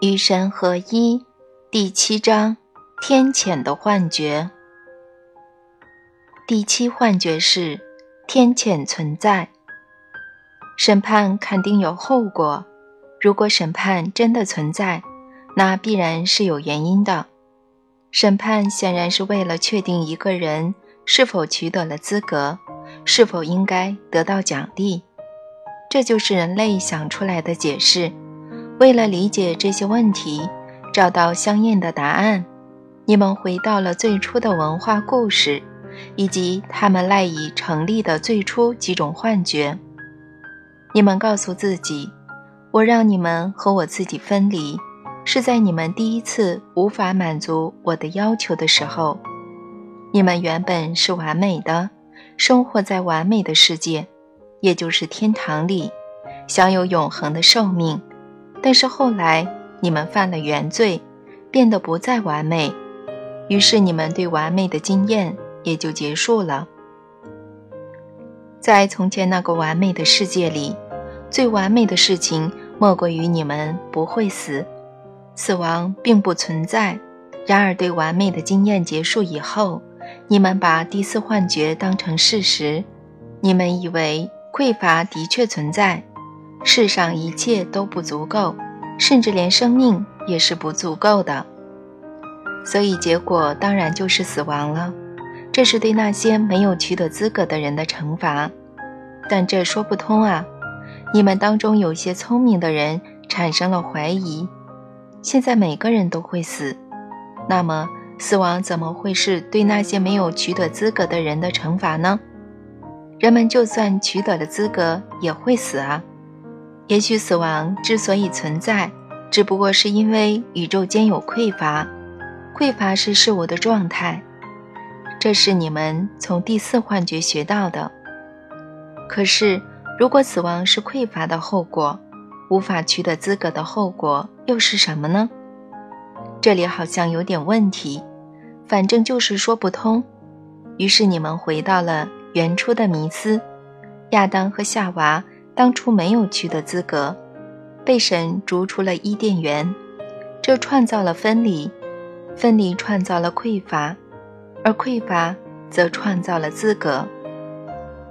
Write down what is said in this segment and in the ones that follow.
与神合一，第七章：天谴的幻觉。第七幻觉是天谴存在，审判肯定有后果。如果审判真的存在，那必然是有原因的。审判显然是为了确定一个人是否取得了资格，是否应该得到奖励。这就是人类想出来的解释。为了理解这些问题，找到相应的答案，你们回到了最初的文化故事，以及他们赖以成立的最初几种幻觉。你们告诉自己：“我让你们和我自己分离，是在你们第一次无法满足我的要求的时候。你们原本是完美的，生活在完美的世界，也就是天堂里，享有永恒的寿命。”但是后来你们犯了原罪，变得不再完美，于是你们对完美的经验也就结束了。在从前那个完美的世界里，最完美的事情莫过于你们不会死，死亡并不存在。然而，对完美的经验结束以后，你们把第四幻觉当成事实，你们以为匮乏的确存在。世上一切都不足够，甚至连生命也是不足够的，所以结果当然就是死亡了。这是对那些没有取得资格的人的惩罚，但这说不通啊！你们当中有些聪明的人产生了怀疑：现在每个人都会死，那么死亡怎么会是对那些没有取得资格的人的惩罚呢？人们就算取得了资格，也会死啊！也许死亡之所以存在，只不过是因为宇宙间有匮乏，匮乏是事物的状态。这是你们从第四幻觉学到的。可是，如果死亡是匮乏的后果，无法取得资格的后果又是什么呢？这里好像有点问题，反正就是说不通。于是你们回到了原初的迷思：亚当和夏娃。当初没有取得资格，被神逐出了伊甸园，这创造了分离，分离创造了匮乏，而匮乏则创造了资格。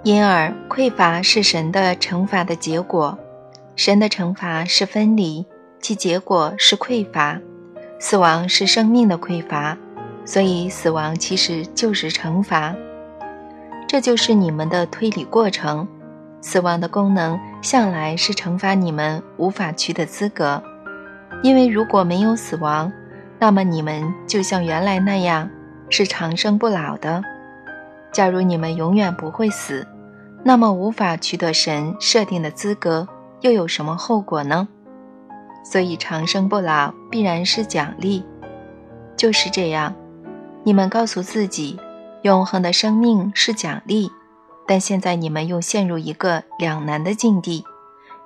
因而，匮乏是神的惩罚的结果，神的惩罚是分离，其结果是匮乏，死亡是生命的匮乏，所以死亡其实就是惩罚。这就是你们的推理过程。死亡的功能向来是惩罚你们无法取得资格，因为如果没有死亡，那么你们就像原来那样是长生不老的。假如你们永远不会死，那么无法取得神设定的资格又有什么后果呢？所以长生不老必然是奖励。就是这样，你们告诉自己，永恒的生命是奖励。但现在你们又陷入一个两难的境地：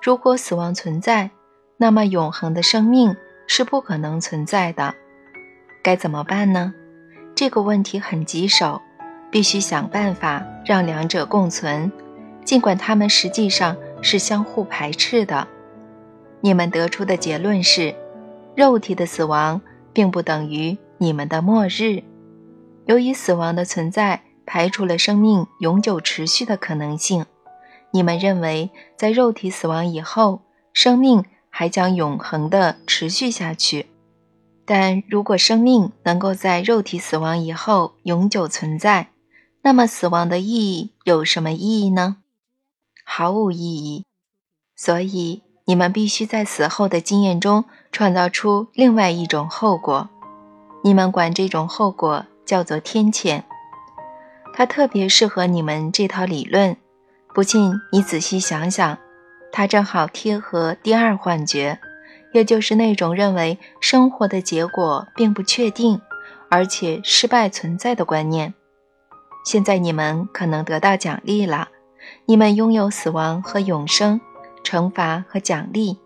如果死亡存在，那么永恒的生命是不可能存在的。该怎么办呢？这个问题很棘手，必须想办法让两者共存，尽管它们实际上是相互排斥的。你们得出的结论是：肉体的死亡并不等于你们的末日。由于死亡的存在。排除了生命永久持续的可能性。你们认为，在肉体死亡以后，生命还将永恒的持续下去。但如果生命能够在肉体死亡以后永久存在，那么死亡的意义有什么意义呢？毫无意义。所以，你们必须在死后的经验中创造出另外一种后果。你们管这种后果叫做天谴。它特别适合你们这套理论，不信你仔细想想，它正好贴合第二幻觉，也就是那种认为生活的结果并不确定，而且失败存在的观念。现在你们可能得到奖励了，你们拥有死亡和永生，惩罚和奖励，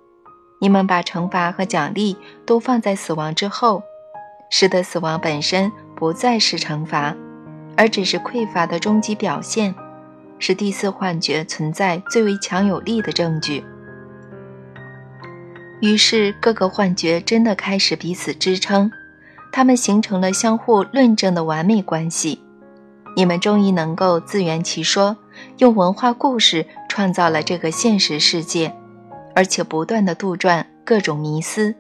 你们把惩罚和奖励都放在死亡之后，使得死亡本身不再是惩罚。而只是匮乏的终极表现，是第四幻觉存在最为强有力的证据。于是各个幻觉真的开始彼此支撑，它们形成了相互论证的完美关系。你们终于能够自圆其说，用文化故事创造了这个现实世界，而且不断的杜撰各种迷思，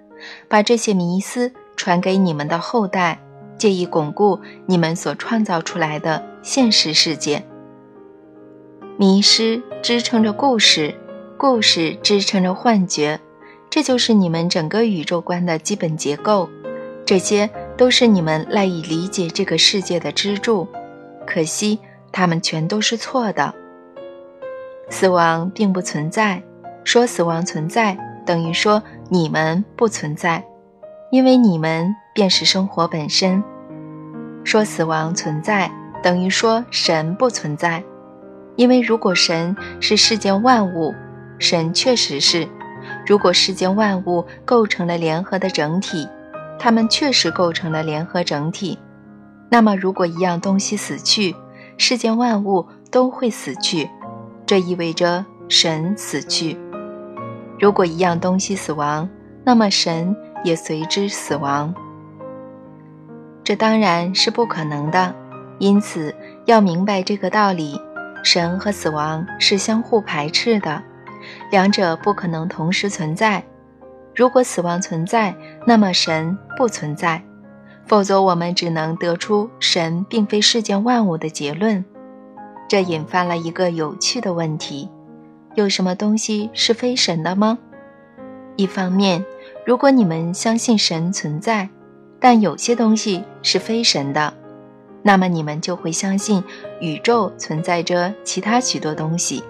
把这些迷思传给你们的后代，借以巩固你们所创造出来的现实世界。迷失支撑着故事，故事支撑着幻觉，这就是你们整个宇宙观的基本结构。这些都是你们赖以理解这个世界的支柱。可惜，他们全都是错的。死亡并不存在，说死亡存在等于说你们不存在，因为你们便是生活本身。说死亡存在等于说神不存在。因为如果神是世间万物，神确实是；如果世间万物构成了联合的整体，它们确实构成了联合整体。那么，如果一样东西死去，世间万物都会死去，这意味着神死去。如果一样东西死亡，那么神也随之死亡。这当然是不可能的。因此，要明白这个道理。神和死亡是相互排斥的，两者不可能同时存在。如果死亡存在，那么神不存在，否则我们只能得出神并非世间万物的结论。这引发了一个有趣的问题：有什么东西是非神的吗？一方面，如果你们相信神存在，但有些东西是非神的。那么你们就会相信宇宙存在着其他许多东西，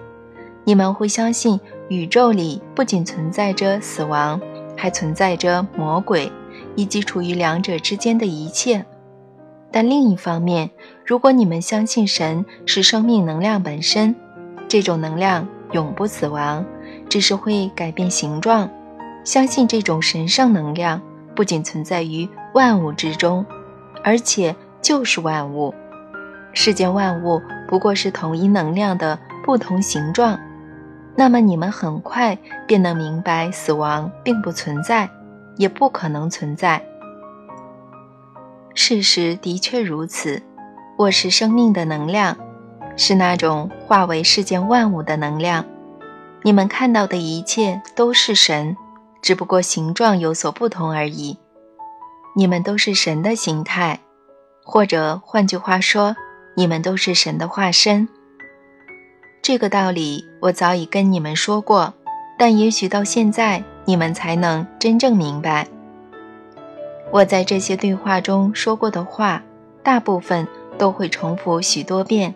你们会相信宇宙里不仅存在着死亡，还存在着魔鬼，以及处于两者之间的一切。但另一方面，如果你们相信神是生命能量本身，这种能量永不死亡，只是会改变形状，相信这种神圣能量不仅存在于万物之中，而且。就是万物，世间万物不过是统一能量的不同形状。那么你们很快便能明白，死亡并不存在，也不可能存在。事实的确如此，我是生命的能量，是那种化为世间万物的能量。你们看到的一切都是神，只不过形状有所不同而已。你们都是神的形态。或者换句话说，你们都是神的化身。这个道理我早已跟你们说过，但也许到现在你们才能真正明白。我在这些对话中说过的话，大部分都会重复许多遍，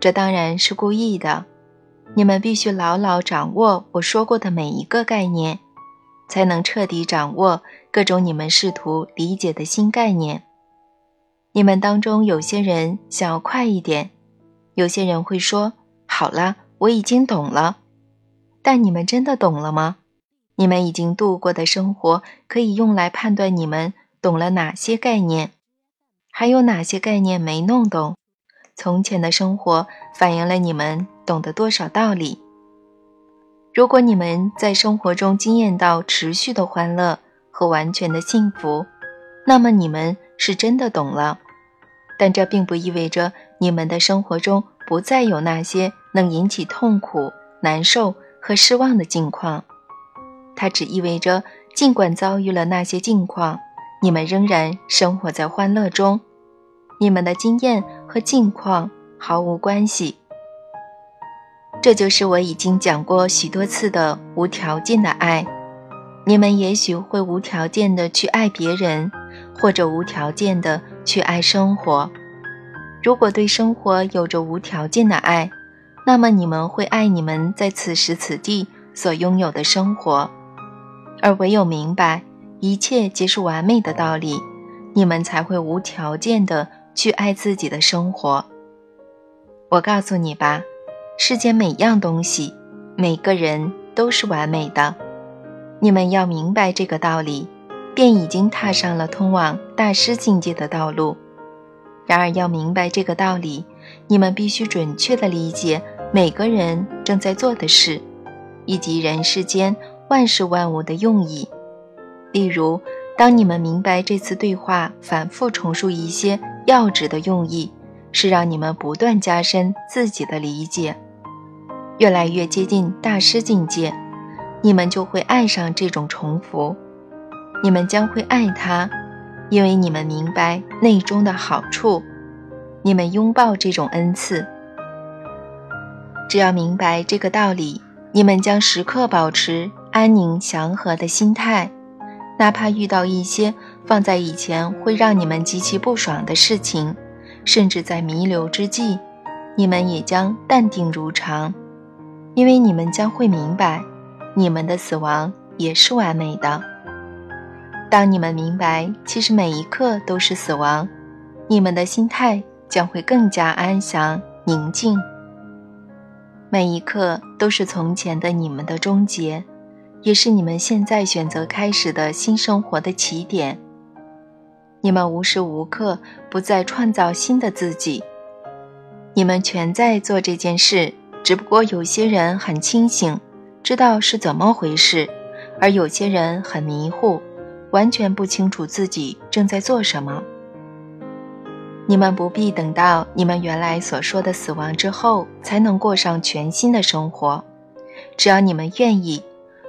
这当然是故意的。你们必须牢牢掌握我说过的每一个概念，才能彻底掌握各种你们试图理解的新概念。你们当中有些人想要快一点，有些人会说：“好了，我已经懂了。”但你们真的懂了吗？你们已经度过的生活可以用来判断你们懂了哪些概念，还有哪些概念没弄懂。从前的生活反映了你们懂得多少道理。如果你们在生活中经验到持续的欢乐和完全的幸福，那么你们。是真的懂了，但这并不意味着你们的生活中不再有那些能引起痛苦、难受和失望的境况。它只意味着，尽管遭遇了那些境况，你们仍然生活在欢乐中。你们的经验和境况毫无关系。这就是我已经讲过许多次的无条件的爱。你们也许会无条件的去爱别人。或者无条件的去爱生活。如果对生活有着无条件的爱，那么你们会爱你们在此时此地所拥有的生活。而唯有明白一切皆是完美的道理，你们才会无条件的去爱自己的生活。我告诉你吧，世间每样东西、每个人都是完美的。你们要明白这个道理。便已经踏上了通往大师境界的道路。然而，要明白这个道理，你们必须准确地理解每个人正在做的事，以及人世间万事万物的用意。例如，当你们明白这次对话反复重述一些要旨的用意，是让你们不断加深自己的理解，越来越接近大师境界，你们就会爱上这种重复。你们将会爱它，因为你们明白内中的好处。你们拥抱这种恩赐。只要明白这个道理，你们将时刻保持安宁祥和的心态。哪怕遇到一些放在以前会让你们极其不爽的事情，甚至在弥留之际，你们也将淡定如常，因为你们将会明白，你们的死亡也是完美的。当你们明白，其实每一刻都是死亡，你们的心态将会更加安详宁静。每一刻都是从前的你们的终结。也是你们现在选择开始的新生活的起点。你们无时无刻不在创造新的自己，你们全在做这件事。只不过有些人很清醒，知道是怎么回事，而有些人很迷糊，完全不清楚自己正在做什么。你们不必等到你们原来所说的死亡之后，才能过上全新的生活。只要你们愿意。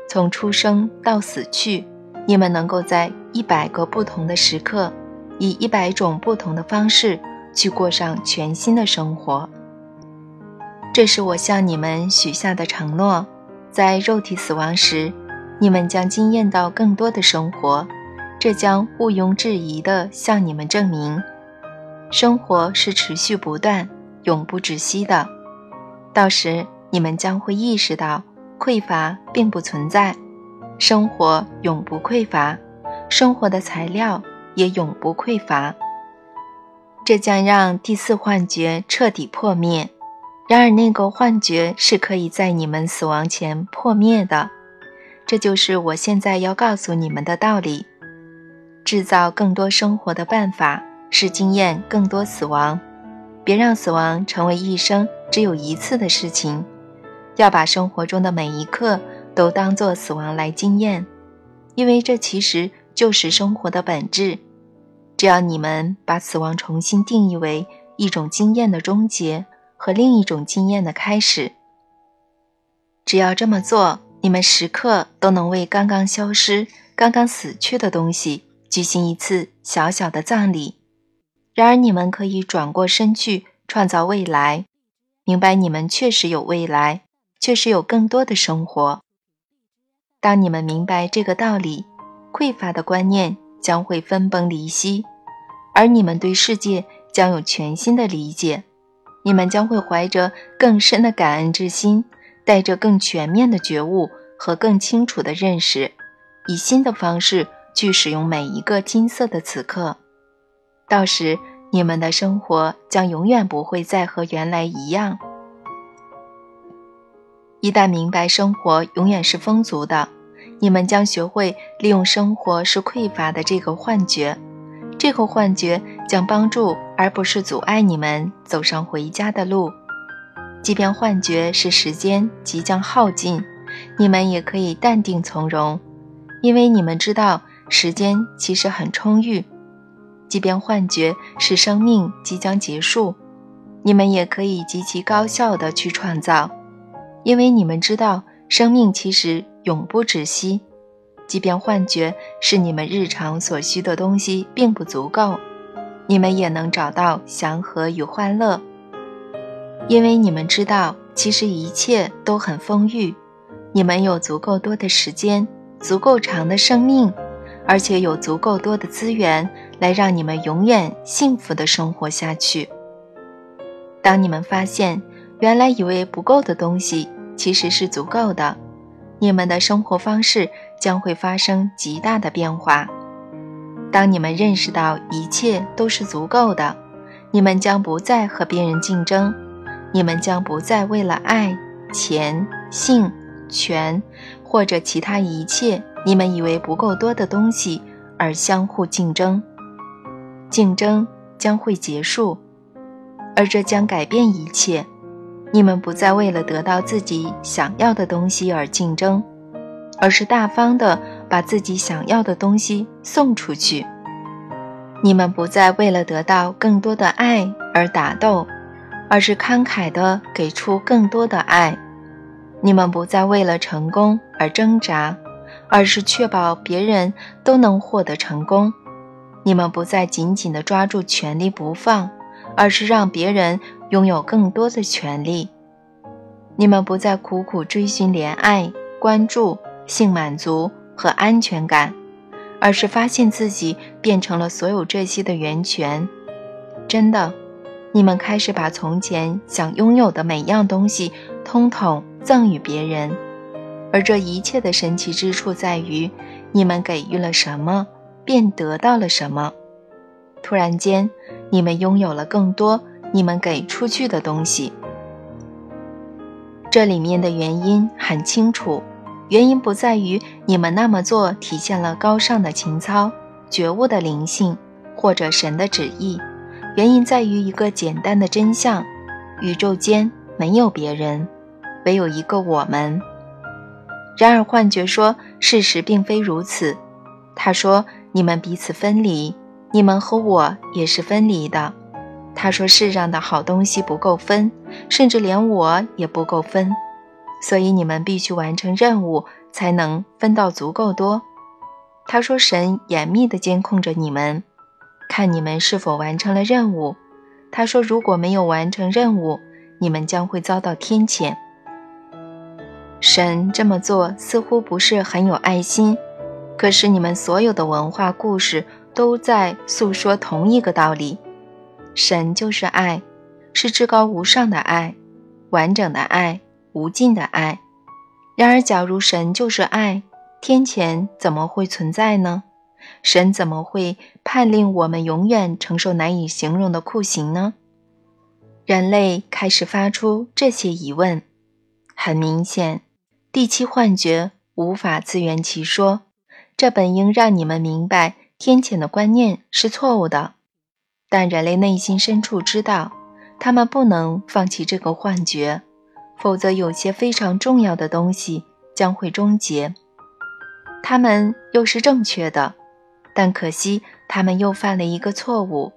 从出生到死去，你们能够在一百个不同的时刻，以一百种不同的方式去过上全新的生活。这是我向你们许下的承诺，在肉体死亡时，你们将惊艳到更多的生活，这将毋庸置疑地向你们证明，生活是持续不断、永不止息的。到时，你们将会意识到。匮乏并不存在，生活永不匮乏，生活的材料也永不匮乏。这将让第四幻觉彻底破灭。然而，那个幻觉是可以在你们死亡前破灭的。这就是我现在要告诉你们的道理：制造更多生活的办法是经验更多死亡。别让死亡成为一生只有一次的事情。要把生活中的每一刻都当作死亡来经验，因为这其实就是生活的本质。只要你们把死亡重新定义为一种经验的终结和另一种经验的开始，只要这么做，你们时刻都能为刚刚消失、刚刚死去的东西举行一次小小的葬礼。然而，你们可以转过身去创造未来，明白你们确实有未来。确实有更多的生活。当你们明白这个道理，匮乏的观念将会分崩离析，而你们对世界将有全新的理解。你们将会怀着更深的感恩之心，带着更全面的觉悟和更清楚的认识，以新的方式去使用每一个金色的此刻。到时，你们的生活将永远不会再和原来一样。一旦明白生活永远是丰足的，你们将学会利用生活是匮乏的这个幻觉。这个幻觉将帮助而不是阻碍你们走上回家的路。即便幻觉是时间即将耗尽，你们也可以淡定从容，因为你们知道时间其实很充裕。即便幻觉是生命即将结束，你们也可以极其高效的去创造。因为你们知道，生命其实永不止息，即便幻觉是你们日常所需的东西并不足够，你们也能找到祥和与欢乐。因为你们知道，其实一切都很丰裕，你们有足够多的时间，足够长的生命，而且有足够多的资源来让你们永远幸福的生活下去。当你们发现。原来以为不够的东西，其实是足够的。你们的生活方式将会发生极大的变化。当你们认识到一切都是足够的，你们将不再和别人竞争，你们将不再为了爱、钱、性、权或者其他一切你们以为不够多的东西而相互竞争。竞争将会结束，而这将改变一切。你们不再为了得到自己想要的东西而竞争，而是大方的把自己想要的东西送出去。你们不再为了得到更多的爱而打斗，而是慷慨的给出更多的爱。你们不再为了成功而挣扎，而是确保别人都能获得成功。你们不再紧紧地抓住权力不放，而是让别人拥有更多的权利。你们不再苦苦追寻怜爱、关注、性满足和安全感，而是发现自己变成了所有这些的源泉。真的，你们开始把从前想拥有的每样东西通通赠予别人，而这一切的神奇之处在于，你们给予了什么。便得到了什么？突然间，你们拥有了更多你们给出去的东西。这里面的原因很清楚，原因不在于你们那么做体现了高尚的情操、觉悟的灵性或者神的旨意，原因在于一个简单的真相：宇宙间没有别人，唯有一个我们。然而，幻觉说事实并非如此。他说。你们彼此分离，你们和我也是分离的。他说：“世上的好东西不够分，甚至连我也不够分，所以你们必须完成任务，才能分到足够多。”他说：“神严密地监控着你们，看你们是否完成了任务。”他说：“如果没有完成任务，你们将会遭到天谴。”神这么做似乎不是很有爱心。可是你们所有的文化故事都在诉说同一个道理：神就是爱，是至高无上的爱，完整的爱，无尽的爱。然而，假如神就是爱，天谴怎么会存在呢？神怎么会判令我们永远承受难以形容的酷刑呢？人类开始发出这些疑问。很明显，第七幻觉无法自圆其说。这本应让你们明白天谴的观念是错误的，但人类内心深处知道，他们不能放弃这个幻觉，否则有些非常重要的东西将会终结。他们又是正确的，但可惜他们又犯了一个错误。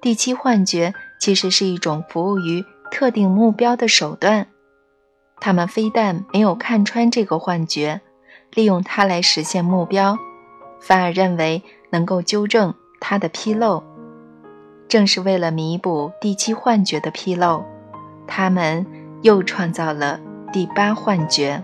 第七幻觉其实是一种服务于特定目标的手段，他们非但没有看穿这个幻觉。利用它来实现目标，反而认为能够纠正它的纰漏。正是为了弥补第七幻觉的纰漏，他们又创造了第八幻觉。